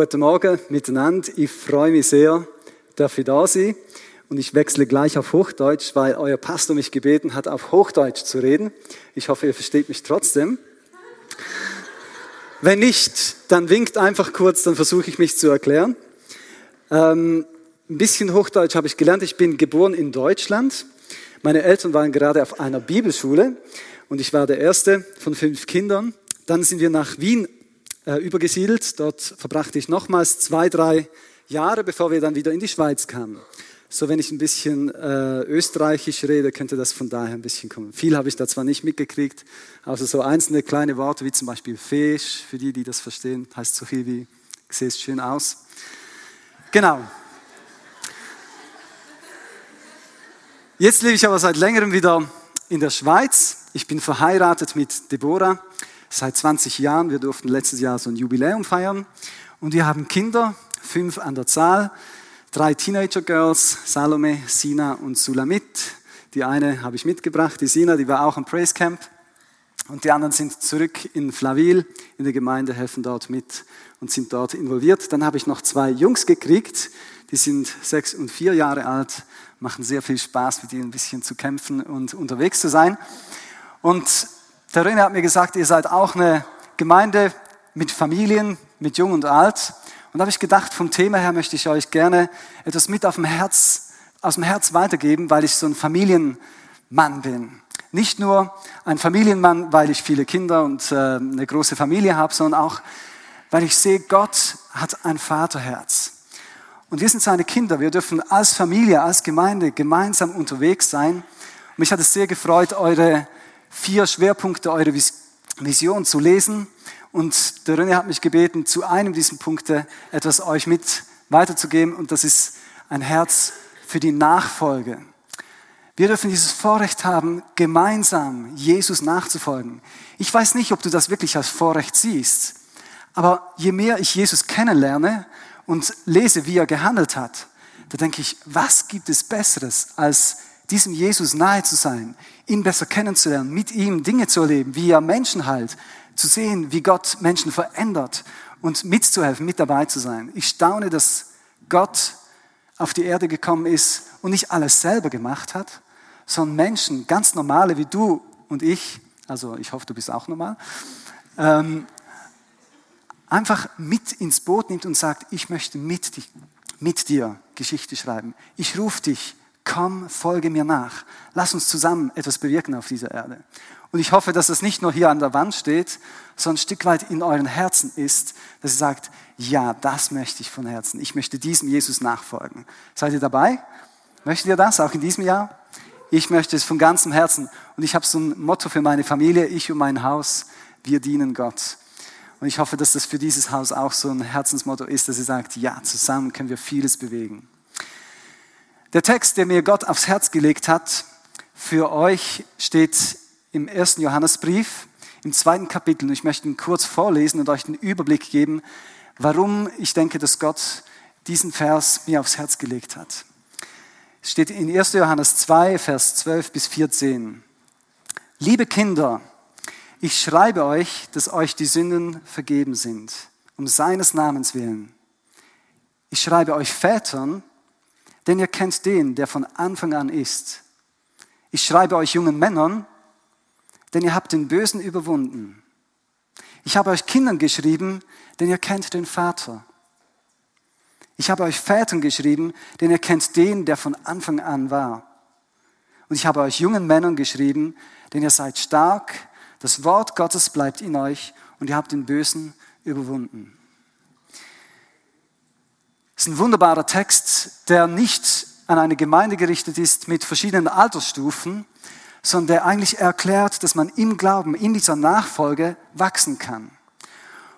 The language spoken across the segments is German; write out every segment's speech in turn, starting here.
guten Morgen miteinander. Ich freue mich sehr, dass ich da sein und ich wechsle gleich auf Hochdeutsch, weil euer Pastor mich gebeten hat, auf Hochdeutsch zu reden. Ich hoffe, ihr versteht mich trotzdem. Wenn nicht, dann winkt einfach kurz, dann versuche ich mich zu erklären. Ähm, ein bisschen Hochdeutsch habe ich gelernt. Ich bin geboren in Deutschland. Meine Eltern waren gerade auf einer Bibelschule und ich war der erste von fünf Kindern. Dann sind wir nach Wien übergesiedelt. Dort verbrachte ich nochmals zwei, drei Jahre, bevor wir dann wieder in die Schweiz kamen. So, wenn ich ein bisschen äh, österreichisch rede, könnte das von daher ein bisschen kommen. Viel habe ich da zwar nicht mitgekriegt, also so einzelne kleine Worte wie zum Beispiel Fisch, für die, die das verstehen, heißt so viel wie, siehst schön aus. Genau. Jetzt lebe ich aber seit längerem wieder in der Schweiz. Ich bin verheiratet mit Deborah seit 20 Jahren. Wir durften letztes Jahr so ein Jubiläum feiern. Und wir haben Kinder, fünf an der Zahl, drei Teenager-Girls, Salome, Sina und Sulamit. Die eine habe ich mitgebracht, die Sina, die war auch am Praise Camp. Und die anderen sind zurück in Flaville, in der Gemeinde, helfen dort mit und sind dort involviert. Dann habe ich noch zwei Jungs gekriegt, die sind sechs und vier Jahre alt, machen sehr viel Spaß, mit ihnen ein bisschen zu kämpfen und unterwegs zu sein. Und der René hat mir gesagt, ihr seid auch eine Gemeinde mit Familien, mit Jung und Alt. Und da habe ich gedacht, vom Thema her möchte ich euch gerne etwas mit auf dem Herz, aus dem Herz weitergeben, weil ich so ein Familienmann bin. Nicht nur ein Familienmann, weil ich viele Kinder und äh, eine große Familie habe, sondern auch, weil ich sehe, Gott hat ein Vaterherz. Und wir sind seine Kinder. Wir dürfen als Familie, als Gemeinde gemeinsam unterwegs sein. Und mich hat es sehr gefreut, eure vier Schwerpunkte eurer Vision zu lesen. Und der René hat mich gebeten, zu einem dieser Punkte etwas euch mit weiterzugeben. Und das ist ein Herz für die Nachfolge. Wir dürfen dieses Vorrecht haben, gemeinsam Jesus nachzufolgen. Ich weiß nicht, ob du das wirklich als Vorrecht siehst, aber je mehr ich Jesus kennenlerne und lese, wie er gehandelt hat, da denke ich, was gibt es Besseres als diesem Jesus nahe zu sein, ihn besser kennenzulernen, mit ihm Dinge zu erleben, wie er Menschen heilt, zu sehen, wie Gott Menschen verändert und mitzuhelfen, mit dabei zu sein. Ich staune, dass Gott auf die Erde gekommen ist und nicht alles selber gemacht hat, sondern Menschen, ganz normale wie du und ich, also ich hoffe, du bist auch normal, ähm, einfach mit ins Boot nimmt und sagt, ich möchte mit, mit dir Geschichte schreiben. Ich rufe dich komm, folge mir nach. Lass uns zusammen etwas bewirken auf dieser Erde. Und ich hoffe, dass es nicht nur hier an der Wand steht, sondern ein Stück weit in euren Herzen ist, dass ihr sagt, ja, das möchte ich von Herzen. Ich möchte diesem Jesus nachfolgen. Seid ihr dabei? Möchtet ihr das auch in diesem Jahr? Ich möchte es von ganzem Herzen. Und ich habe so ein Motto für meine Familie, ich und mein Haus, wir dienen Gott. Und ich hoffe, dass das für dieses Haus auch so ein Herzensmotto ist, dass ihr sagt, ja, zusammen können wir vieles bewegen. Der Text, der mir Gott aufs Herz gelegt hat, für euch steht im ersten Johannesbrief, im zweiten Kapitel. Und ich möchte ihn kurz vorlesen und euch den Überblick geben, warum ich denke, dass Gott diesen Vers mir aufs Herz gelegt hat. Es steht in 1. Johannes 2, Vers 12 bis 14. Liebe Kinder, ich schreibe euch, dass euch die Sünden vergeben sind, um seines Namens willen. Ich schreibe euch Vätern, denn ihr kennt den, der von Anfang an ist. Ich schreibe euch jungen Männern, denn ihr habt den Bösen überwunden. Ich habe euch Kindern geschrieben, denn ihr kennt den Vater. Ich habe euch Vätern geschrieben, denn ihr kennt den, der von Anfang an war. Und ich habe euch jungen Männern geschrieben, denn ihr seid stark, das Wort Gottes bleibt in euch und ihr habt den Bösen überwunden. Es ist ein wunderbarer Text, der nicht an eine Gemeinde gerichtet ist mit verschiedenen Altersstufen, sondern der eigentlich erklärt, dass man im Glauben, in dieser Nachfolge wachsen kann.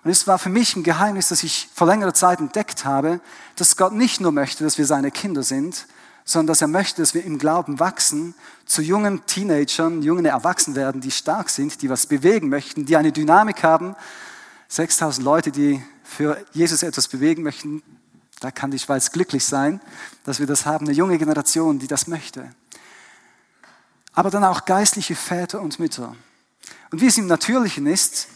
Und es war für mich ein Geheimnis, das ich vor längerer Zeit entdeckt habe, dass Gott nicht nur möchte, dass wir seine Kinder sind, sondern dass er möchte, dass wir im Glauben wachsen, zu jungen Teenagern, jungen Erwachsenen werden, die stark sind, die was bewegen möchten, die eine Dynamik haben. 6000 Leute, die für Jesus etwas bewegen möchten, da kann die Schweiz glücklich sein, dass wir das haben, eine junge Generation, die das möchte. Aber dann auch geistliche Väter und Mütter. Und wie es im Natürlichen ist,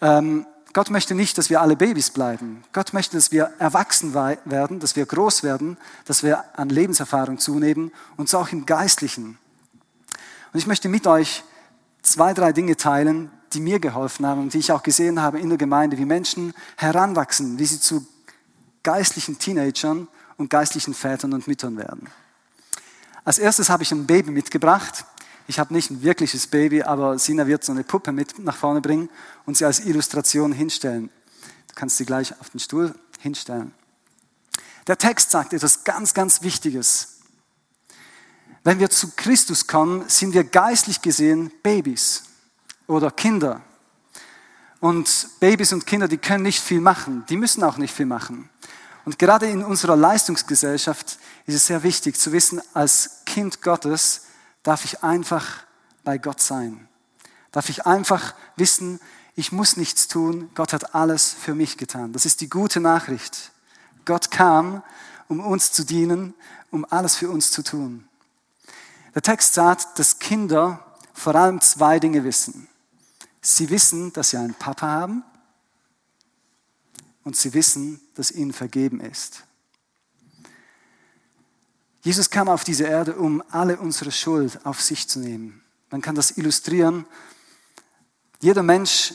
ähm, Gott möchte nicht, dass wir alle Babys bleiben. Gott möchte, dass wir erwachsen werden, dass wir groß werden, dass wir an Lebenserfahrung zunehmen und so auch im Geistlichen. Und ich möchte mit euch zwei, drei Dinge teilen, die mir geholfen haben und die ich auch gesehen habe in der Gemeinde, wie Menschen heranwachsen, wie sie zu geistlichen Teenagern und geistlichen Vätern und Müttern werden. Als erstes habe ich ein Baby mitgebracht. Ich habe nicht ein wirkliches Baby, aber Sina wird so eine Puppe mit nach vorne bringen und sie als Illustration hinstellen. Du kannst sie gleich auf den Stuhl hinstellen. Der Text sagt etwas ganz, ganz Wichtiges. Wenn wir zu Christus kommen, sind wir geistlich gesehen Babys oder Kinder. Und Babys und Kinder, die können nicht viel machen, die müssen auch nicht viel machen. Und gerade in unserer Leistungsgesellschaft ist es sehr wichtig zu wissen, als Kind Gottes darf ich einfach bei Gott sein. Darf ich einfach wissen, ich muss nichts tun, Gott hat alles für mich getan. Das ist die gute Nachricht. Gott kam, um uns zu dienen, um alles für uns zu tun. Der Text sagt, dass Kinder vor allem zwei Dinge wissen. Sie wissen, dass sie einen Papa haben und sie wissen, dass ihnen vergeben ist. Jesus kam auf diese Erde, um alle unsere Schuld auf sich zu nehmen. Man kann das illustrieren. Jeder Mensch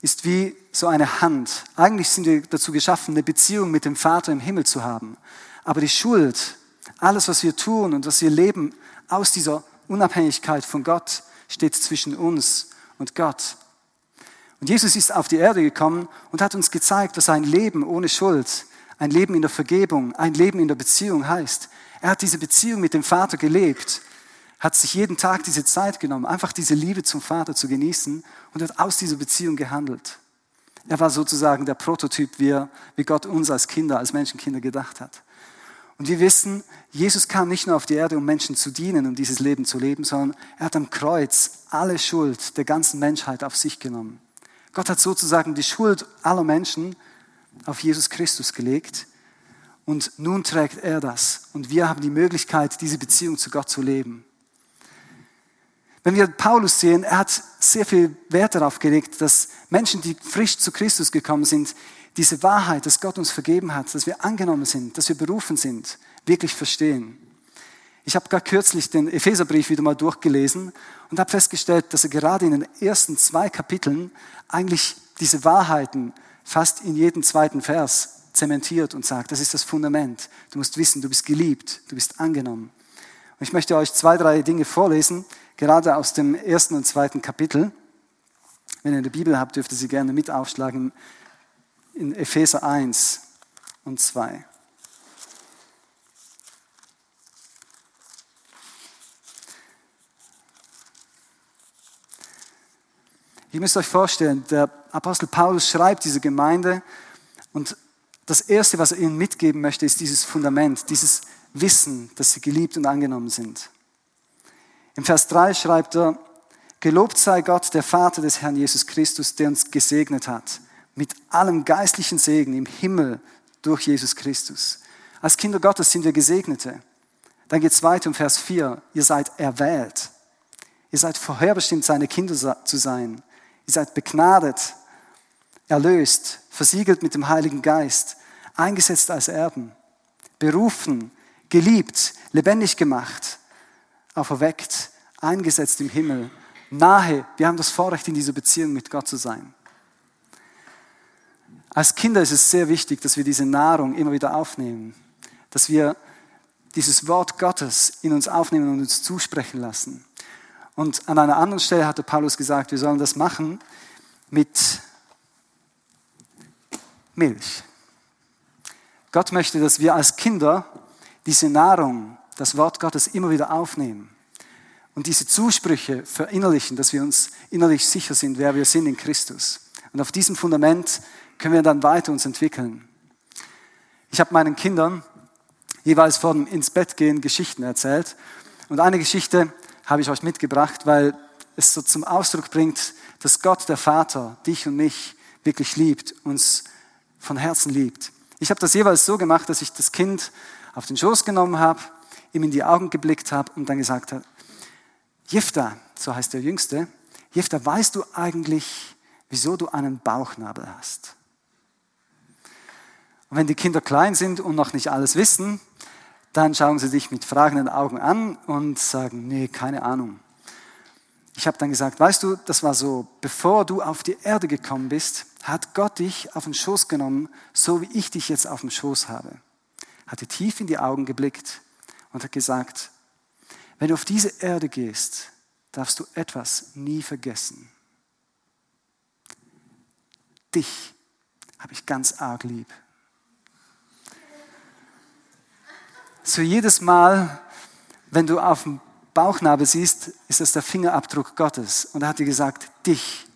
ist wie so eine Hand. Eigentlich sind wir dazu geschaffen, eine Beziehung mit dem Vater im Himmel zu haben. Aber die Schuld, alles, was wir tun und was wir leben, aus dieser Unabhängigkeit von Gott steht zwischen uns und Gott. Und Jesus ist auf die Erde gekommen und hat uns gezeigt, was ein Leben ohne Schuld, ein Leben in der Vergebung, ein Leben in der Beziehung heißt. Er hat diese Beziehung mit dem Vater gelebt, hat sich jeden Tag diese Zeit genommen, einfach diese Liebe zum Vater zu genießen und hat aus dieser Beziehung gehandelt. Er war sozusagen der Prototyp, wie, er, wie Gott uns als Kinder, als Menschenkinder gedacht hat. Und wir wissen, Jesus kam nicht nur auf die Erde, um Menschen zu dienen und dieses Leben zu leben, sondern er hat am Kreuz alle Schuld der ganzen Menschheit auf sich genommen. Gott hat sozusagen die Schuld aller Menschen auf Jesus Christus gelegt und nun trägt er das und wir haben die Möglichkeit, diese Beziehung zu Gott zu leben. Wenn wir Paulus sehen, er hat sehr viel Wert darauf gelegt, dass Menschen, die frisch zu Christus gekommen sind, diese Wahrheit, dass Gott uns vergeben hat, dass wir angenommen sind, dass wir berufen sind, wirklich verstehen. Ich habe gar kürzlich den Epheserbrief wieder mal durchgelesen und habe festgestellt, dass er gerade in den ersten zwei Kapiteln eigentlich diese Wahrheiten fast in jedem zweiten Vers zementiert und sagt, das ist das Fundament. Du musst wissen, du bist geliebt, du bist angenommen. Und ich möchte euch zwei, drei Dinge vorlesen, gerade aus dem ersten und zweiten Kapitel. Wenn ihr eine Bibel habt, dürft ihr sie gerne mit aufschlagen in Epheser 1 und 2. Ihr müsst euch vorstellen, der Apostel Paulus schreibt diese Gemeinde und das Erste, was er ihnen mitgeben möchte, ist dieses Fundament, dieses Wissen, dass sie geliebt und angenommen sind. Im Vers 3 schreibt er, Gelobt sei Gott, der Vater des Herrn Jesus Christus, der uns gesegnet hat mit allem geistlichen Segen im Himmel durch Jesus Christus. Als Kinder Gottes sind wir Gesegnete. Dann geht es weiter um Vers 4. Ihr seid erwählt. Ihr seid vorherbestimmt, seine Kinder zu sein. Ihr seid begnadet, erlöst, versiegelt mit dem Heiligen Geist, eingesetzt als Erben, berufen, geliebt, lebendig gemacht, auferweckt, eingesetzt im Himmel, nahe. Wir haben das Vorrecht, in dieser Beziehung mit Gott zu sein. Als Kinder ist es sehr wichtig, dass wir diese Nahrung immer wieder aufnehmen, dass wir dieses Wort Gottes in uns aufnehmen und uns zusprechen lassen. Und an einer anderen Stelle hatte Paulus gesagt, wir sollen das machen mit Milch. Gott möchte, dass wir als Kinder diese Nahrung, das Wort Gottes immer wieder aufnehmen und diese Zusprüche verinnerlichen, dass wir uns innerlich sicher sind, wer wir sind in Christus. Und auf diesem Fundament können wir dann weiter uns entwickeln. Ich habe meinen Kindern jeweils vor dem ins Bett gehen Geschichten erzählt. Und eine Geschichte habe ich euch mitgebracht, weil es so zum Ausdruck bringt, dass Gott, der Vater, dich und mich wirklich liebt, uns von Herzen liebt. Ich habe das jeweils so gemacht, dass ich das Kind auf den Schoß genommen habe, ihm in die Augen geblickt habe und dann gesagt habe, Jifta, so heißt der Jüngste, Jifta, weißt du eigentlich, wieso du einen Bauchnabel hast. Und wenn die Kinder klein sind und noch nicht alles wissen, dann schauen sie dich mit fragenden Augen an und sagen, nee, keine Ahnung. Ich habe dann gesagt, weißt du, das war so, bevor du auf die Erde gekommen bist, hat Gott dich auf den Schoß genommen, so wie ich dich jetzt auf dem Schoß habe. Hatte tief in die Augen geblickt und hat gesagt, wenn du auf diese Erde gehst, darfst du etwas nie vergessen. Dich habe ich ganz arg lieb. So jedes Mal, wenn du auf dem Bauchnabel siehst, ist das der Fingerabdruck Gottes. Und er hat dir gesagt, dich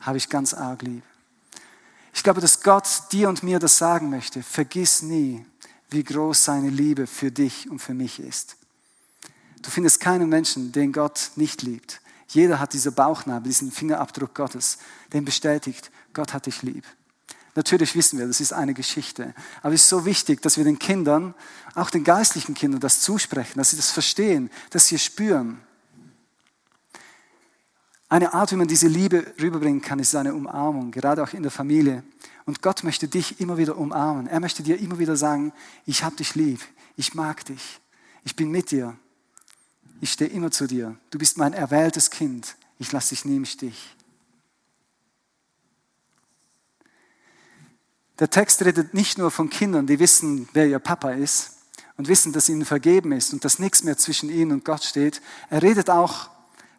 habe ich ganz arg lieb. Ich glaube, dass Gott dir und mir das sagen möchte. Vergiss nie, wie groß seine Liebe für dich und für mich ist. Du findest keinen Menschen, den Gott nicht liebt. Jeder hat diese Bauchnabel, diesen Fingerabdruck Gottes, den bestätigt, Gott hat dich lieb. Natürlich wissen wir, das ist eine Geschichte. Aber es ist so wichtig, dass wir den Kindern, auch den geistlichen Kindern, das zusprechen, dass sie das verstehen, dass sie es spüren. Eine Art, wie man diese Liebe rüberbringen kann, ist eine Umarmung, gerade auch in der Familie. Und Gott möchte dich immer wieder umarmen. Er möchte dir immer wieder sagen, ich habe dich lieb, ich mag dich, ich bin mit dir, ich stehe immer zu dir, du bist mein erwähltes Kind, ich lasse dich nie im Stich. Der Text redet nicht nur von Kindern, die wissen, wer ihr Papa ist und wissen, dass ihnen vergeben ist und dass nichts mehr zwischen ihnen und Gott steht. Er redet auch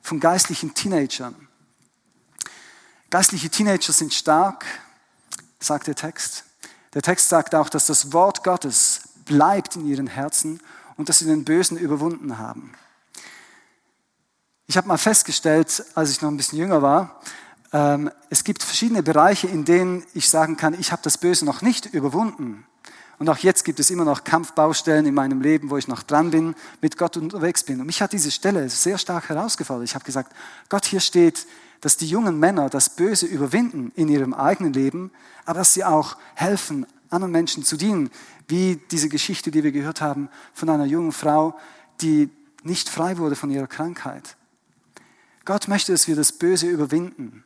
von geistlichen Teenagern. Geistliche Teenager sind stark, sagt der Text. Der Text sagt auch, dass das Wort Gottes bleibt in ihren Herzen und dass sie den Bösen überwunden haben. Ich habe mal festgestellt, als ich noch ein bisschen jünger war, es gibt verschiedene Bereiche, in denen ich sagen kann, ich habe das Böse noch nicht überwunden. Und auch jetzt gibt es immer noch Kampfbaustellen in meinem Leben, wo ich noch dran bin, mit Gott unterwegs bin. Und mich hat diese Stelle sehr stark herausgefordert. Ich habe gesagt, Gott, hier steht, dass die jungen Männer das Böse überwinden in ihrem eigenen Leben, aber dass sie auch helfen, anderen Menschen zu dienen. Wie diese Geschichte, die wir gehört haben von einer jungen Frau, die nicht frei wurde von ihrer Krankheit. Gott möchte, dass wir das Böse überwinden.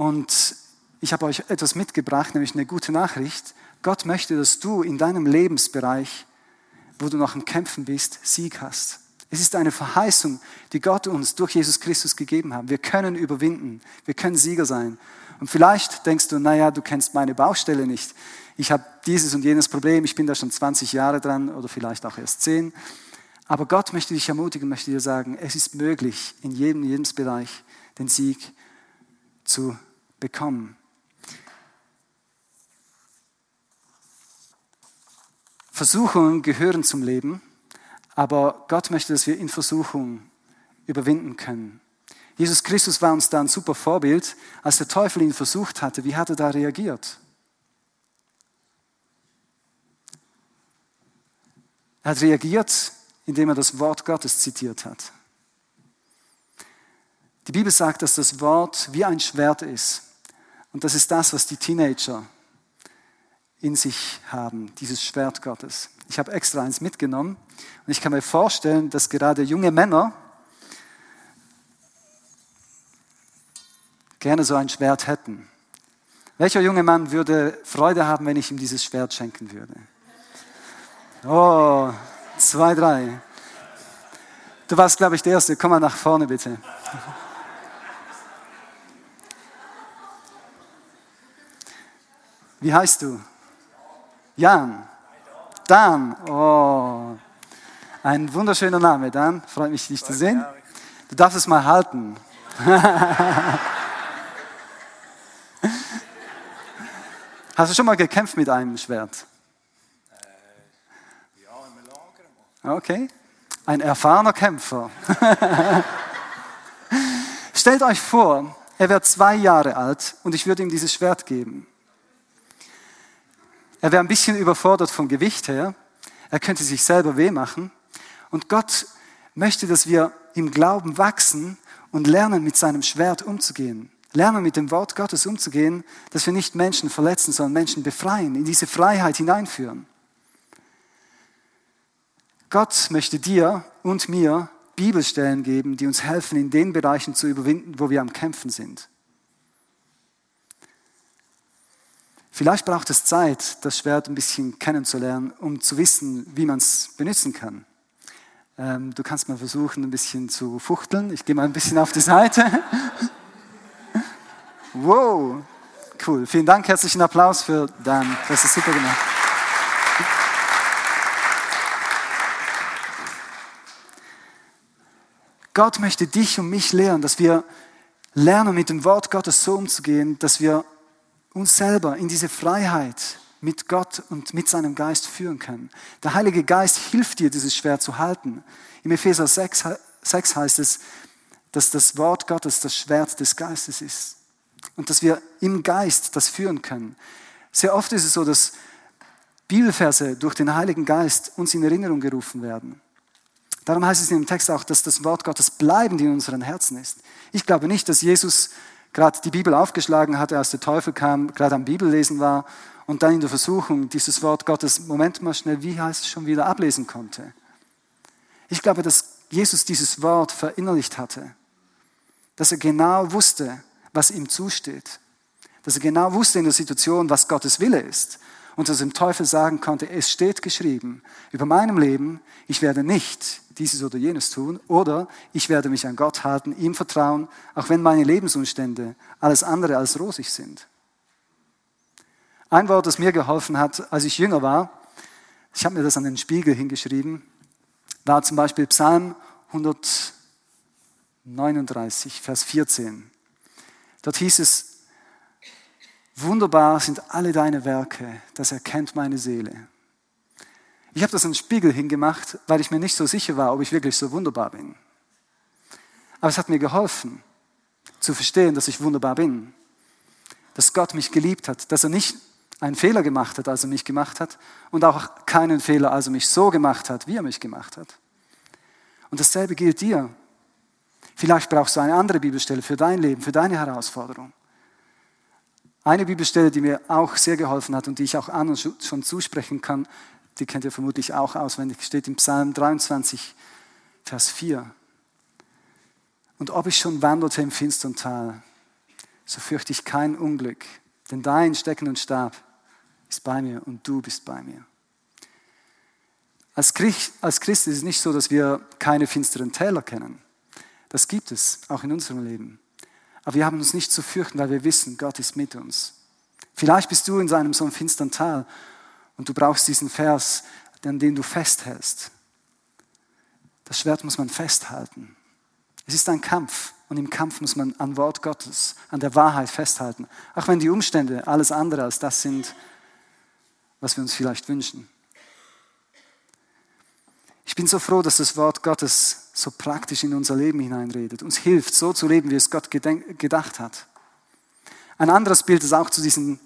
Und ich habe euch etwas mitgebracht, nämlich eine gute Nachricht. Gott möchte, dass du in deinem Lebensbereich, wo du noch im Kämpfen bist, Sieg hast. Es ist eine Verheißung, die Gott uns durch Jesus Christus gegeben hat. Wir können überwinden, wir können Sieger sein. Und vielleicht denkst du, naja, du kennst meine Baustelle nicht. Ich habe dieses und jenes Problem, ich bin da schon 20 Jahre dran oder vielleicht auch erst 10. Aber Gott möchte dich ermutigen, möchte dir sagen, es ist möglich, in jedem Lebensbereich den Sieg zu bekommen. Versuchungen gehören zum Leben, aber Gott möchte, dass wir in Versuchungen überwinden können. Jesus Christus war uns da ein super Vorbild. Als der Teufel ihn versucht hatte, wie hat er da reagiert? Er hat reagiert, indem er das Wort Gottes zitiert hat. Die Bibel sagt, dass das Wort wie ein Schwert ist. Und das ist das, was die Teenager in sich haben, dieses Schwert Gottes. Ich habe extra eins mitgenommen und ich kann mir vorstellen, dass gerade junge Männer gerne so ein Schwert hätten. Welcher junge Mann würde Freude haben, wenn ich ihm dieses Schwert schenken würde? Oh, zwei, drei. Du warst, glaube ich, der Erste. Komm mal nach vorne, bitte. Wie heißt du? Jan. Dan. Oh. Ein wunderschöner Name, Dan. Freut mich, dich zu sehen. Du darfst es mal halten. Hast du schon mal gekämpft mit einem Schwert? Okay. Ein erfahrener Kämpfer. Stellt euch vor, er wäre zwei Jahre alt und ich würde ihm dieses Schwert geben. Er wäre ein bisschen überfordert vom Gewicht her. Er könnte sich selber weh machen. Und Gott möchte, dass wir im Glauben wachsen und lernen, mit seinem Schwert umzugehen. Lernen, mit dem Wort Gottes umzugehen, dass wir nicht Menschen verletzen, sondern Menschen befreien, in diese Freiheit hineinführen. Gott möchte dir und mir Bibelstellen geben, die uns helfen, in den Bereichen zu überwinden, wo wir am Kämpfen sind. Vielleicht braucht es Zeit, das Schwert ein bisschen kennenzulernen, um zu wissen, wie man es benutzen kann. Ähm, du kannst mal versuchen, ein bisschen zu fuchteln. Ich gehe mal ein bisschen auf die Seite. wow, cool. Vielen Dank, herzlichen Applaus für Dan. Das ist super gemacht. Gott möchte dich und mich lehren, dass wir lernen, mit dem Wort Gottes so umzugehen, dass wir uns selber in diese Freiheit mit Gott und mit seinem Geist führen können. Der Heilige Geist hilft dir, dieses Schwert zu halten. Im Epheser 6, 6 heißt es, dass das Wort Gottes das Schwert des Geistes ist und dass wir im Geist das führen können. Sehr oft ist es so, dass Bibelverse durch den Heiligen Geist uns in Erinnerung gerufen werden. Darum heißt es in dem Text auch, dass das Wort Gottes bleibend in unseren Herzen ist. Ich glaube nicht, dass Jesus gerade die Bibel aufgeschlagen hatte, als der Teufel kam, gerade am Bibellesen war und dann in der Versuchung dieses Wort Gottes, Moment mal schnell, wie heißt es schon wieder, ablesen konnte. Ich glaube, dass Jesus dieses Wort verinnerlicht hatte, dass er genau wusste, was ihm zusteht, dass er genau wusste in der Situation, was Gottes Wille ist und er dem Teufel sagen konnte, es steht geschrieben über meinem Leben, ich werde nicht dieses oder jenes tun oder ich werde mich an Gott halten, ihm vertrauen, auch wenn meine Lebensumstände alles andere als rosig sind. Ein Wort, das mir geholfen hat, als ich jünger war, ich habe mir das an den Spiegel hingeschrieben, war zum Beispiel Psalm 139, Vers 14. Dort hieß es, Wunderbar sind alle deine Werke, das erkennt meine Seele. Ich habe das an den Spiegel hingemacht, weil ich mir nicht so sicher war, ob ich wirklich so wunderbar bin. Aber es hat mir geholfen, zu verstehen, dass ich wunderbar bin. Dass Gott mich geliebt hat, dass er nicht einen Fehler gemacht hat, als er mich gemacht hat, und auch keinen Fehler, als er mich so gemacht hat, wie er mich gemacht hat. Und dasselbe gilt dir. Vielleicht brauchst du eine andere Bibelstelle für dein Leben, für deine Herausforderung. Eine Bibelstelle, die mir auch sehr geholfen hat und die ich auch anderen schon zusprechen kann, die kennt ihr vermutlich auch auswendig, steht im Psalm 23, Vers 4. Und ob ich schon wanderte im finstern Tal, so fürchte ich kein Unglück, denn dein Stecken und Stab ist bei mir und du bist bei mir. Als Christ, als Christ ist es nicht so, dass wir keine finsteren Täler kennen. Das gibt es auch in unserem Leben. Aber wir haben uns nicht zu fürchten, weil wir wissen, Gott ist mit uns. Vielleicht bist du in einem so einem finsteren Tal und du brauchst diesen Vers, an dem du festhältst. Das Schwert muss man festhalten. Es ist ein Kampf und im Kampf muss man an Wort Gottes, an der Wahrheit festhalten. Auch wenn die Umstände alles andere als das sind, was wir uns vielleicht wünschen. Ich bin so froh, dass das Wort Gottes so praktisch in unser Leben hineinredet, uns hilft, so zu leben, wie es Gott gedacht hat. Ein anderes Bild ist auch zu diesen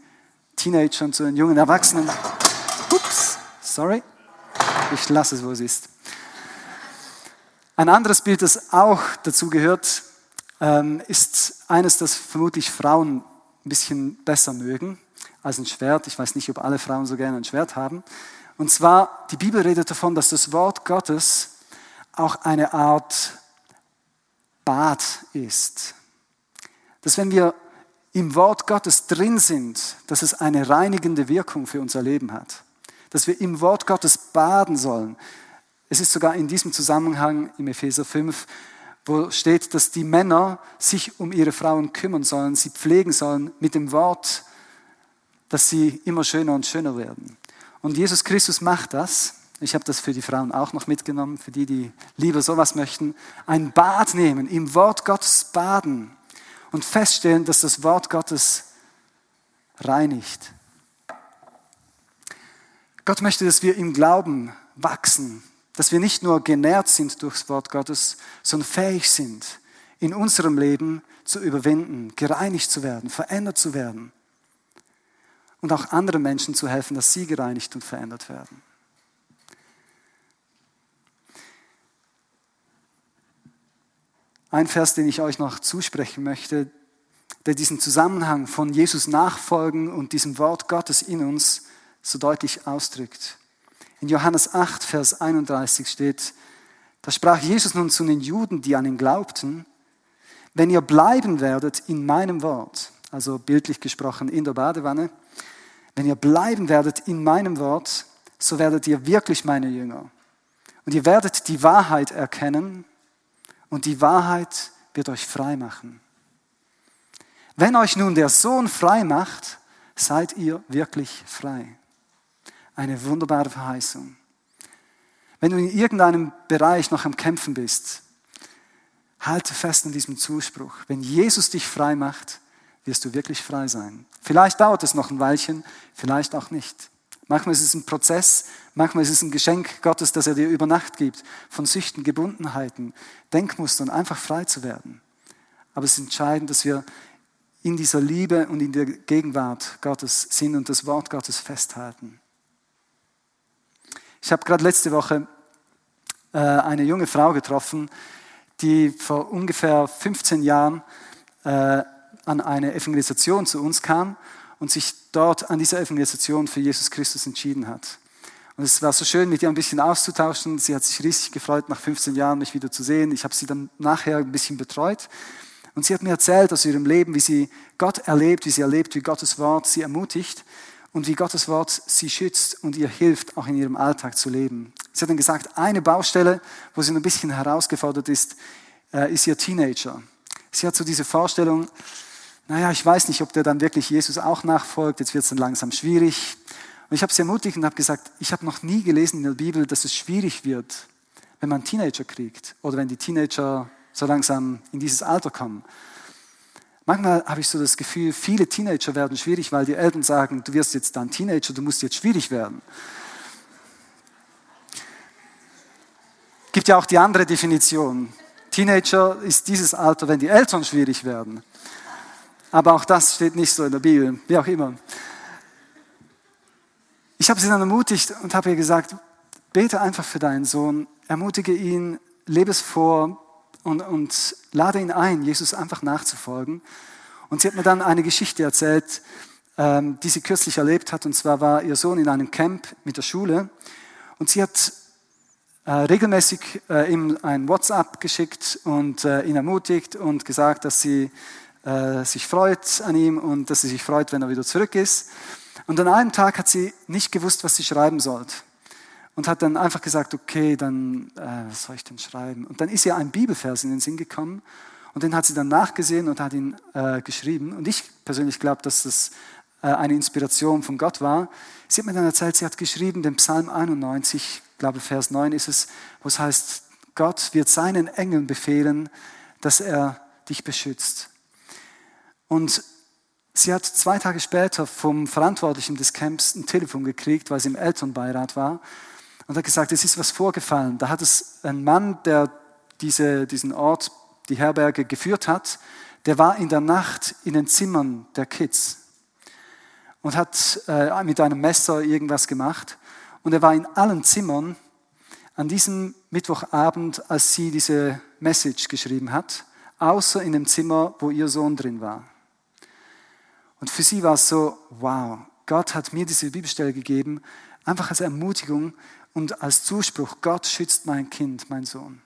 Teenagern, zu den jungen Erwachsenen. Ups, sorry. Ich lasse es, wo es ist. Ein anderes Bild, das auch dazu gehört, ähm, ist eines, das vermutlich Frauen ein bisschen besser mögen als ein Schwert. Ich weiß nicht, ob alle Frauen so gerne ein Schwert haben. Und zwar, die Bibel redet davon, dass das Wort Gottes auch eine Art Bad ist. Dass wenn wir im Wort Gottes drin sind, dass es eine reinigende Wirkung für unser Leben hat. Dass wir im Wort Gottes baden sollen. Es ist sogar in diesem Zusammenhang im Epheser 5, wo steht, dass die Männer sich um ihre Frauen kümmern sollen, sie pflegen sollen mit dem Wort, dass sie immer schöner und schöner werden. Und Jesus Christus macht das. Ich habe das für die Frauen auch noch mitgenommen, für die, die lieber sowas möchten. Ein Bad nehmen, im Wort Gottes baden und feststellen, dass das Wort Gottes reinigt. Gott möchte, dass wir im Glauben wachsen, dass wir nicht nur genährt sind durchs Wort Gottes, sondern fähig sind, in unserem Leben zu überwinden, gereinigt zu werden, verändert zu werden und auch anderen Menschen zu helfen, dass sie gereinigt und verändert werden. Ein Vers, den ich euch noch zusprechen möchte, der diesen Zusammenhang von Jesus nachfolgen und diesem Wort Gottes in uns so deutlich ausdrückt. In Johannes 8, Vers 31 steht, da sprach Jesus nun zu den Juden, die an ihn glaubten, wenn ihr bleiben werdet in meinem Wort, also bildlich gesprochen in der Badewanne, wenn ihr bleiben werdet in meinem Wort, so werdet ihr wirklich meine Jünger. Und ihr werdet die Wahrheit erkennen und die Wahrheit wird euch frei machen. Wenn euch nun der Sohn frei macht, seid ihr wirklich frei. Eine wunderbare Verheißung. Wenn du in irgendeinem Bereich noch am Kämpfen bist, halte fest an diesem Zuspruch. Wenn Jesus dich frei macht, wirst du wirklich frei sein. Vielleicht dauert es noch ein Weilchen, vielleicht auch nicht. Manchmal ist es ein Prozess, manchmal ist es ein Geschenk Gottes, das er dir über Nacht gibt, von Süchten, Gebundenheiten, Denkmustern, einfach frei zu werden. Aber es ist entscheidend, dass wir in dieser Liebe und in der Gegenwart Gottes sind und das Wort Gottes festhalten. Ich habe gerade letzte Woche äh, eine junge Frau getroffen, die vor ungefähr 15 Jahren äh, an eine Evangelisation zu uns kam und sich dort an dieser Evangelisation für Jesus Christus entschieden hat. Und es war so schön, mit ihr ein bisschen auszutauschen. Sie hat sich riesig gefreut, nach 15 Jahren mich wieder zu sehen. Ich habe sie dann nachher ein bisschen betreut. Und sie hat mir erzählt aus ihrem Leben, wie sie Gott erlebt, wie sie erlebt, wie Gottes Wort sie ermutigt und wie Gottes Wort sie schützt und ihr hilft, auch in ihrem Alltag zu leben. Sie hat dann gesagt, eine Baustelle, wo sie ein bisschen herausgefordert ist, äh, ist ihr Teenager. Sie hat so diese Vorstellung, naja, ich weiß nicht, ob der dann wirklich Jesus auch nachfolgt, jetzt wird es dann langsam schwierig. Und ich habe sie ermutigt und habe gesagt, ich habe noch nie gelesen in der Bibel, dass es schwierig wird, wenn man Teenager kriegt oder wenn die Teenager so langsam in dieses Alter kommen. Manchmal habe ich so das Gefühl, viele Teenager werden schwierig, weil die Eltern sagen, du wirst jetzt dann Teenager, du musst jetzt schwierig werden. Gibt ja auch die andere Definition. Teenager ist dieses Alter, wenn die Eltern schwierig werden. Aber auch das steht nicht so in der Bibel, wie auch immer. Ich habe sie dann ermutigt und habe ihr gesagt, bete einfach für deinen Sohn, ermutige ihn, lebe es vor und, und lade ihn ein, Jesus einfach nachzufolgen. Und sie hat mir dann eine Geschichte erzählt, ähm, die sie kürzlich erlebt hat. Und zwar war ihr Sohn in einem Camp mit der Schule und sie hat äh, regelmäßig äh, ihm ein WhatsApp geschickt und äh, ihn ermutigt und gesagt, dass sie äh, sich freut an ihm und dass sie sich freut, wenn er wieder zurück ist. Und an einem Tag hat sie nicht gewusst, was sie schreiben sollte. Und hat dann einfach gesagt, okay, dann, äh, was soll ich denn schreiben? Und dann ist ihr ein Bibelvers in den Sinn gekommen und den hat sie dann nachgesehen und hat ihn äh, geschrieben. Und ich persönlich glaube, dass das äh, eine Inspiration von Gott war. Sie hat mir dann erzählt, sie hat geschrieben, den Psalm 91, ich glaube Vers 9 ist es, wo es heißt, Gott wird seinen Engeln befehlen, dass er dich beschützt. Und sie hat zwei Tage später vom Verantwortlichen des Camps ein Telefon gekriegt, weil sie im Elternbeirat war. Und hat gesagt, es ist was vorgefallen. Da hat es ein Mann, der diese, diesen Ort, die Herberge geführt hat, der war in der Nacht in den Zimmern der Kids und hat äh, mit einem Messer irgendwas gemacht. Und er war in allen Zimmern an diesem Mittwochabend, als sie diese Message geschrieben hat, außer in dem Zimmer, wo ihr Sohn drin war. Und für sie war es so, wow, Gott hat mir diese Bibelstelle gegeben, einfach als Ermutigung und als Zuspruch, Gott schützt mein Kind, mein Sohn.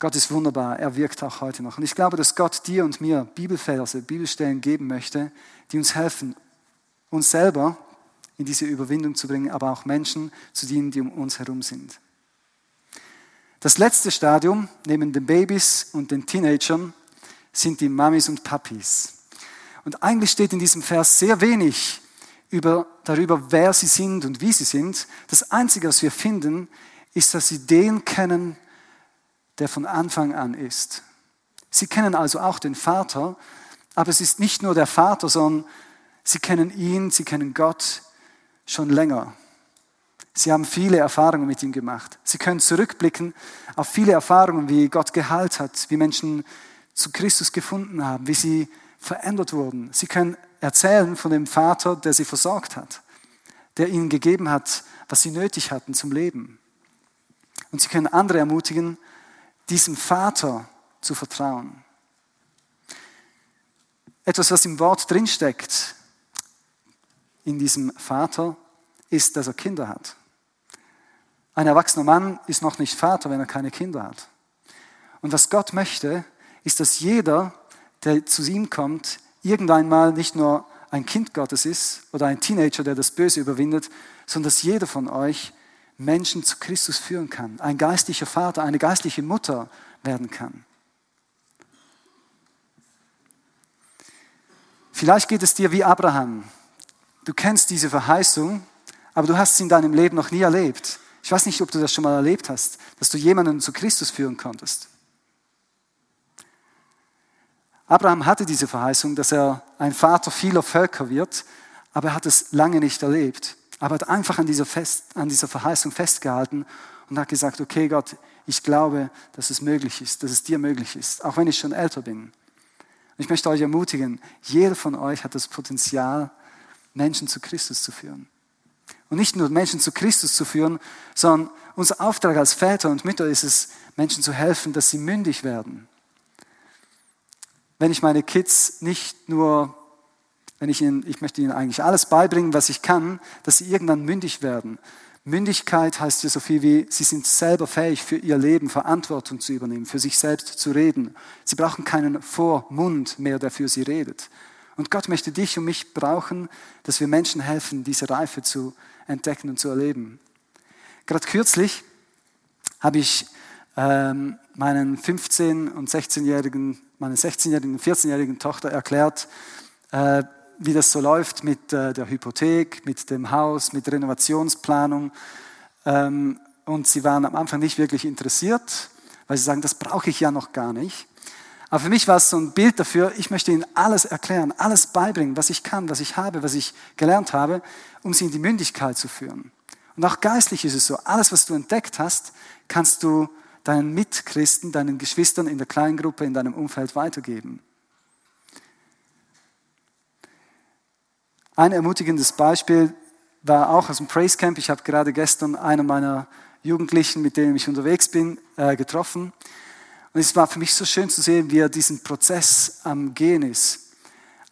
Gott ist wunderbar, er wirkt auch heute noch. Und ich glaube, dass Gott dir und mir Bibelverse, Bibelstellen geben möchte, die uns helfen, uns selber in diese Überwindung zu bringen, aber auch Menschen zu dienen, die um uns herum sind. Das letzte Stadium neben den Babys und den Teenagern sind die Mamis und Papis. Und eigentlich steht in diesem Vers sehr wenig über, darüber, wer sie sind und wie sie sind. Das Einzige, was wir finden, ist, dass sie den kennen, der von Anfang an ist. Sie kennen also auch den Vater, aber es ist nicht nur der Vater, sondern sie kennen ihn, sie kennen Gott schon länger. Sie haben viele Erfahrungen mit ihm gemacht. Sie können zurückblicken auf viele Erfahrungen, wie Gott geheilt hat, wie Menschen zu Christus gefunden haben, wie sie verändert wurden. Sie können erzählen von dem Vater, der sie versorgt hat, der ihnen gegeben hat, was sie nötig hatten zum Leben. Und sie können andere ermutigen, diesem Vater zu vertrauen. Etwas, was im Wort drinsteckt, in diesem Vater, ist, dass er Kinder hat. Ein erwachsener Mann ist noch nicht Vater, wenn er keine Kinder hat. Und was Gott möchte, ist, dass jeder der zu ihm kommt, irgendwann mal nicht nur ein Kind Gottes ist oder ein Teenager, der das Böse überwindet, sondern dass jeder von euch Menschen zu Christus führen kann, ein geistlicher Vater, eine geistliche Mutter werden kann. Vielleicht geht es dir wie Abraham. Du kennst diese Verheißung, aber du hast sie in deinem Leben noch nie erlebt. Ich weiß nicht, ob du das schon mal erlebt hast, dass du jemanden zu Christus führen konntest. Abraham hatte diese Verheißung, dass er ein Vater vieler Völker wird, aber er hat es lange nicht erlebt. Aber er hat einfach an dieser, Fest, an dieser Verheißung festgehalten und hat gesagt, okay Gott, ich glaube, dass es möglich ist, dass es dir möglich ist, auch wenn ich schon älter bin. Und ich möchte euch ermutigen, jeder von euch hat das Potenzial, Menschen zu Christus zu führen. Und nicht nur Menschen zu Christus zu führen, sondern unser Auftrag als Väter und Mütter ist es, Menschen zu helfen, dass sie mündig werden, wenn ich meine Kids nicht nur, wenn ich ihnen, ich möchte ihnen eigentlich alles beibringen, was ich kann, dass sie irgendwann mündig werden. Mündigkeit heißt ja so viel wie, sie sind selber fähig, für ihr Leben Verantwortung zu übernehmen, für sich selbst zu reden. Sie brauchen keinen Vormund mehr, der für sie redet. Und Gott möchte dich und mich brauchen, dass wir Menschen helfen, diese Reife zu entdecken und zu erleben. Gerade kürzlich habe ich ähm, meinen 15- und 16-jährigen meiner 16-jährigen, 14-jährigen Tochter erklärt, äh, wie das so läuft mit äh, der Hypothek, mit dem Haus, mit Renovationsplanung. Ähm, und sie waren am Anfang nicht wirklich interessiert, weil sie sagen, das brauche ich ja noch gar nicht. Aber für mich war es so ein Bild dafür, ich möchte ihnen alles erklären, alles beibringen, was ich kann, was ich habe, was ich gelernt habe, um sie in die Mündigkeit zu führen. Und auch geistlich ist es so, alles, was du entdeckt hast, kannst du deinen Mitchristen, deinen Geschwistern in der Kleingruppe, in deinem Umfeld weitergeben. Ein ermutigendes Beispiel war auch aus dem Praise Camp. Ich habe gerade gestern einen meiner Jugendlichen, mit denen ich unterwegs bin, äh, getroffen. Und es war für mich so schön zu sehen, wie er diesen Prozess am Gehen ist.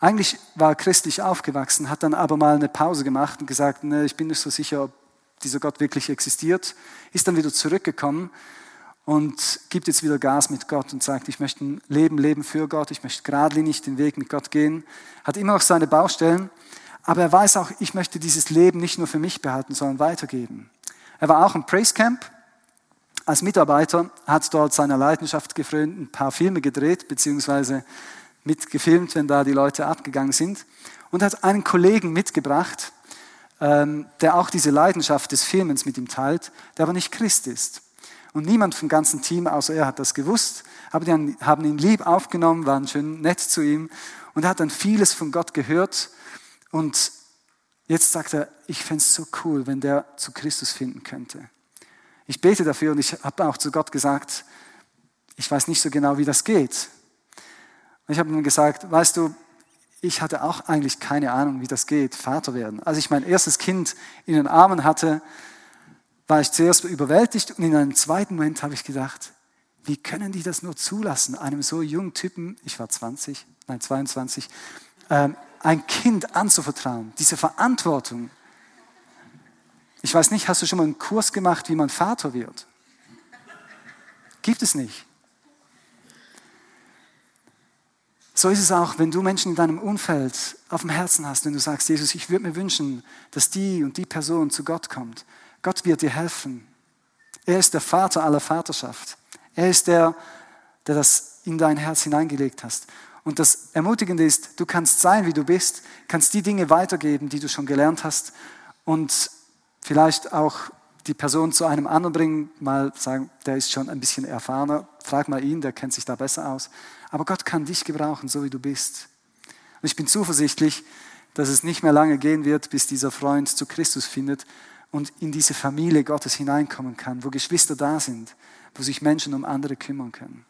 Eigentlich war er christlich aufgewachsen, hat dann aber mal eine Pause gemacht und gesagt, ne, ich bin nicht so sicher, ob dieser Gott wirklich existiert. Ist dann wieder zurückgekommen und gibt jetzt wieder Gas mit Gott und sagt, ich möchte ein Leben leben für Gott, ich möchte geradlinig den Weg mit Gott gehen. Hat immer noch seine Baustellen, aber er weiß auch, ich möchte dieses Leben nicht nur für mich behalten, sondern weitergeben. Er war auch im Praise Camp als Mitarbeiter, hat dort seiner Leidenschaft gefrönt, ein paar Filme gedreht, beziehungsweise mitgefilmt, wenn da die Leute abgegangen sind und hat einen Kollegen mitgebracht, ähm, der auch diese Leidenschaft des Filmens mit ihm teilt, der aber nicht Christ ist. Und niemand vom ganzen Team außer er hat das gewusst. Aber die haben ihn lieb aufgenommen, waren schön nett zu ihm. Und er hat dann vieles von Gott gehört. Und jetzt sagt er, ich fände es so cool, wenn der zu Christus finden könnte. Ich bete dafür und ich habe auch zu Gott gesagt, ich weiß nicht so genau, wie das geht. Und ich habe ihm gesagt, weißt du, ich hatte auch eigentlich keine Ahnung, wie das geht, Vater werden. Als ich mein erstes Kind in den Armen hatte, war ich zuerst überwältigt und in einem zweiten Moment habe ich gedacht, wie können die das nur zulassen, einem so jungen Typen, ich war 20, nein 22, ähm, ein Kind anzuvertrauen, diese Verantwortung. Ich weiß nicht, hast du schon mal einen Kurs gemacht, wie man Vater wird? Gibt es nicht. So ist es auch, wenn du Menschen in deinem Umfeld auf dem Herzen hast, wenn du sagst, Jesus, ich würde mir wünschen, dass die und die Person zu Gott kommt Gott wird dir helfen. Er ist der Vater aller Vaterschaft. Er ist der, der das in dein Herz hineingelegt hast. Und das Ermutigende ist, du kannst sein, wie du bist, kannst die Dinge weitergeben, die du schon gelernt hast und vielleicht auch die Person zu einem anderen bringen, mal sagen, der ist schon ein bisschen erfahrener, frag mal ihn, der kennt sich da besser aus. Aber Gott kann dich gebrauchen, so wie du bist. Und ich bin zuversichtlich, dass es nicht mehr lange gehen wird, bis dieser Freund zu Christus findet und in diese Familie Gottes hineinkommen kann, wo Geschwister da sind, wo sich Menschen um andere kümmern können.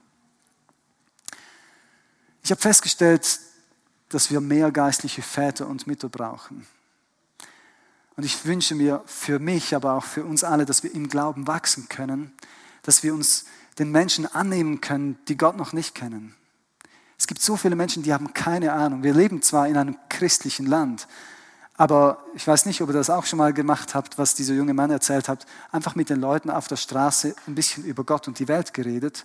Ich habe festgestellt, dass wir mehr geistliche Väter und Mütter brauchen. Und ich wünsche mir für mich, aber auch für uns alle, dass wir im Glauben wachsen können, dass wir uns den Menschen annehmen können, die Gott noch nicht kennen. Es gibt so viele Menschen, die haben keine Ahnung. Wir leben zwar in einem christlichen Land, aber ich weiß nicht, ob ihr das auch schon mal gemacht habt, was dieser junge Mann erzählt hat. Einfach mit den Leuten auf der Straße ein bisschen über Gott und die Welt geredet.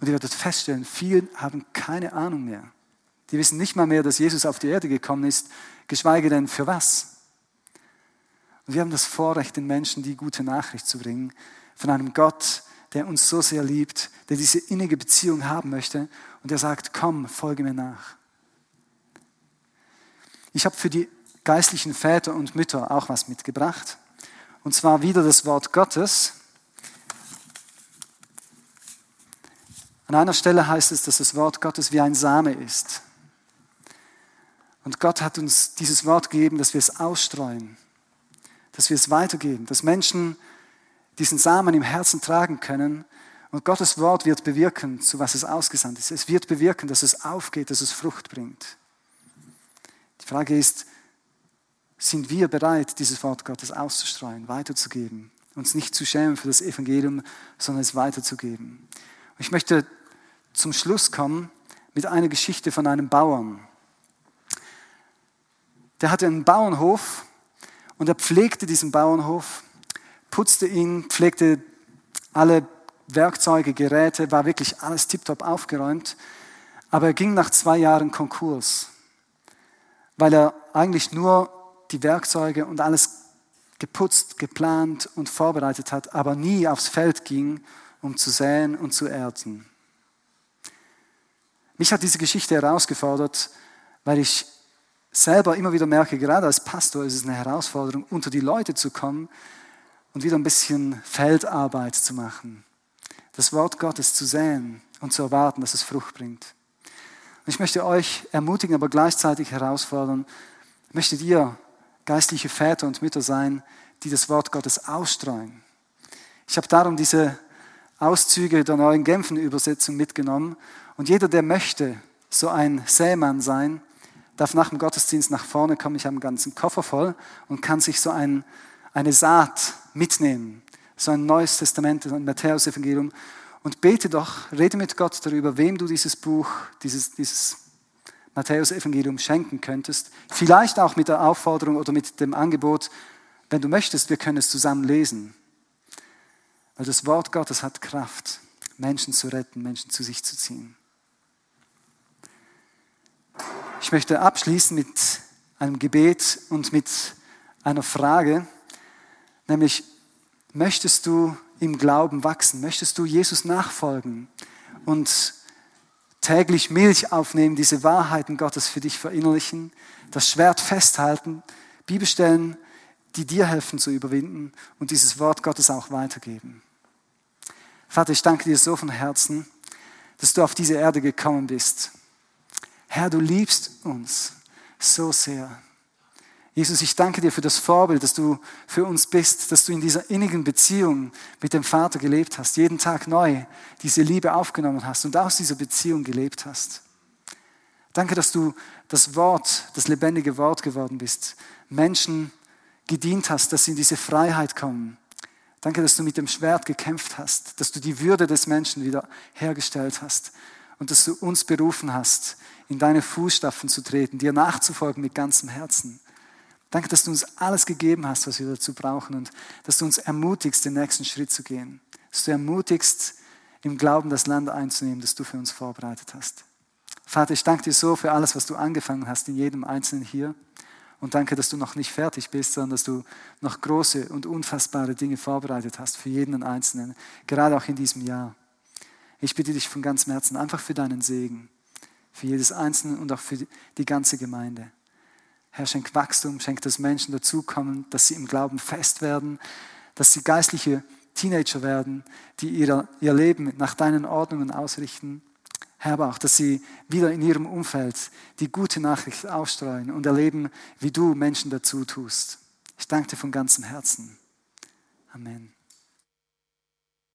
Und ihr werdet feststellen, viele haben keine Ahnung mehr. Die wissen nicht mal mehr, dass Jesus auf die Erde gekommen ist, geschweige denn für was. Und wir haben das Vorrecht, den Menschen die gute Nachricht zu bringen von einem Gott, der uns so sehr liebt, der diese innige Beziehung haben möchte und der sagt, komm, folge mir nach. Ich habe für die geistlichen Väter und Mütter auch was mitgebracht. Und zwar wieder das Wort Gottes. An einer Stelle heißt es, dass das Wort Gottes wie ein Same ist. Und Gott hat uns dieses Wort gegeben, dass wir es ausstreuen, dass wir es weitergeben, dass Menschen diesen Samen im Herzen tragen können. Und Gottes Wort wird bewirken, zu was es ausgesandt ist. Es wird bewirken, dass es aufgeht, dass es Frucht bringt. Die Frage ist, sind wir bereit, dieses Wort Gottes auszustreuen, weiterzugeben, uns nicht zu schämen für das Evangelium, sondern es weiterzugeben. Und ich möchte zum Schluss kommen mit einer Geschichte von einem Bauern. Der hatte einen Bauernhof und er pflegte diesen Bauernhof, putzte ihn, pflegte alle Werkzeuge, Geräte, war wirklich alles tiptop aufgeräumt. Aber er ging nach zwei Jahren Konkurs, weil er eigentlich nur die Werkzeuge und alles geputzt, geplant und vorbereitet hat, aber nie aufs Feld ging, um zu säen und zu ernten. Mich hat diese Geschichte herausgefordert, weil ich selber immer wieder merke, gerade als Pastor ist es eine Herausforderung, unter die Leute zu kommen und wieder ein bisschen Feldarbeit zu machen. Das Wort Gottes zu säen und zu erwarten, dass es Frucht bringt. Und ich möchte euch ermutigen, aber gleichzeitig herausfordern, möchtet ihr geistliche Väter und Mütter sein, die das Wort Gottes ausstreuen. Ich habe darum diese Auszüge der neuen Genfen-Übersetzung mitgenommen. Und jeder, der möchte, so ein Sämann sein, darf nach dem Gottesdienst nach vorne kommen. Ich habe einen ganzen Koffer voll und kann sich so ein, eine Saat mitnehmen. So ein neues Testament, ein Matthäus-Evangelium. Und bete doch, rede mit Gott darüber, wem du dieses Buch, dieses, dieses Matthäus-Evangelium schenken könntest. Vielleicht auch mit der Aufforderung oder mit dem Angebot, wenn du möchtest, wir können es zusammen lesen. Weil das Wort Gottes hat Kraft, Menschen zu retten, Menschen zu sich zu ziehen. Ich möchte abschließen mit einem Gebet und mit einer Frage, nämlich, möchtest du im Glauben wachsen? Möchtest du Jesus nachfolgen und täglich Milch aufnehmen, diese Wahrheiten Gottes für dich verinnerlichen, das Schwert festhalten, Bibelstellen, die dir helfen zu überwinden und dieses Wort Gottes auch weitergeben. Vater, ich danke dir so von Herzen, dass du auf diese Erde gekommen bist. Herr, du liebst uns so sehr. Jesus, ich danke dir für das Vorbild, dass du für uns bist, dass du in dieser innigen Beziehung mit dem Vater gelebt hast, jeden Tag neu diese Liebe aufgenommen hast und aus dieser Beziehung gelebt hast. Danke, dass du das Wort, das lebendige Wort geworden bist, Menschen gedient hast, dass sie in diese Freiheit kommen. Danke, dass du mit dem Schwert gekämpft hast, dass du die Würde des Menschen wieder hergestellt hast und dass du uns berufen hast, in deine Fußstapfen zu treten, dir nachzufolgen mit ganzem Herzen. Danke, dass du uns alles gegeben hast, was wir dazu brauchen und dass du uns ermutigst, den nächsten Schritt zu gehen. Dass du ermutigst, im Glauben das Land einzunehmen, das du für uns vorbereitet hast. Vater, ich danke dir so für alles, was du angefangen hast in jedem Einzelnen hier. Und danke, dass du noch nicht fertig bist, sondern dass du noch große und unfassbare Dinge vorbereitet hast für jeden Einzelnen, gerade auch in diesem Jahr. Ich bitte dich von ganzem Herzen einfach für deinen Segen, für jedes Einzelne und auch für die ganze Gemeinde. Herr, schenk Wachstum, schenk, dass Menschen dazukommen, dass sie im Glauben fest werden, dass sie geistliche Teenager werden, die ihr, ihr Leben nach deinen Ordnungen ausrichten. Herr, aber auch, dass sie wieder in ihrem Umfeld die gute Nachricht ausstreuen und erleben, wie du Menschen dazu tust. Ich danke dir von ganzem Herzen. Amen.